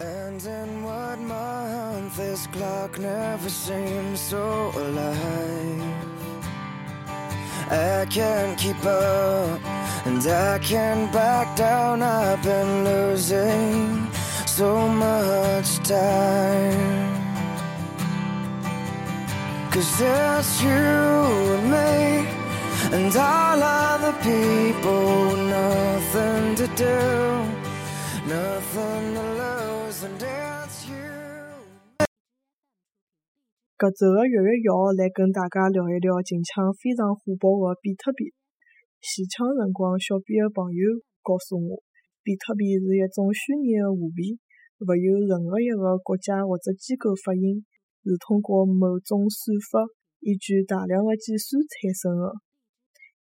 And in what month this clock never seems so alive? I can't keep up and I can't back down. I've been losing so much time. Cause it's you and me and all other people, nothing to do, nothing to 搿周个月月要来跟大家聊一聊近腔非常火爆个比特币。前腔辰光，小编个朋友告诉我，比特币是一种虚拟个货币，勿由任何一个国家或者机构发行。是通过某种算法依据大量的计算产生的。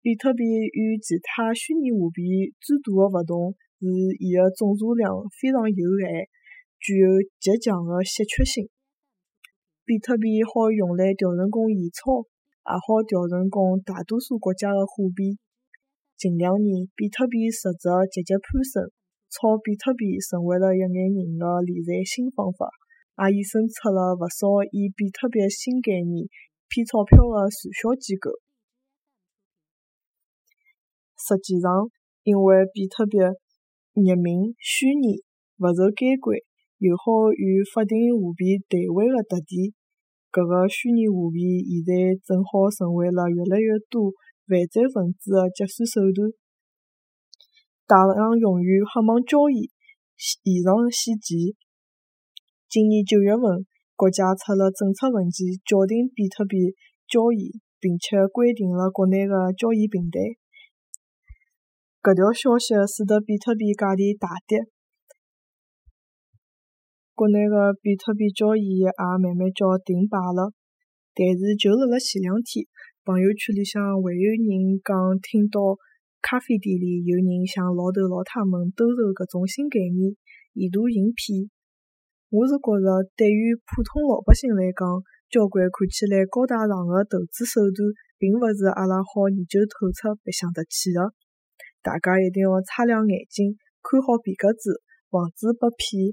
比特币与其他虚拟货币最大的勿同是伊的总数量非常有限，具有极强的稀缺性。比特币好用来调成功现钞，也好调成功大多数国家的货币。近两年，比特币实值节节攀升，炒比特币成为了一眼人的理财新方法。也衍生出了勿少以比特币新概念骗钞票的传销机构。实际上，因为比特币匿名、虚拟、勿受监管，又好与法定货币兑换的特点，搿个虚拟货币现在正好成为了越来越多犯罪分子的结算手段，大量用于黑网交易、线上洗钱。今年九月份，国家出了政策文件，叫停比特币交易，并且关停了国内的交易平台。搿条消息使得比特币价钿大跌，国内的比特币交易也慢慢叫停摆了。但是就辣辣前两天，朋友圈里向还有人讲听到咖啡店里有人向老头老太们兜售搿种新概念，意图行骗。我是觉着，对于普通老百姓来讲，交关看起来高大上的投资手段，并勿是阿拉好研究透彻、白相得起的。大家一定要擦亮眼睛，看好皮格子，防止被骗。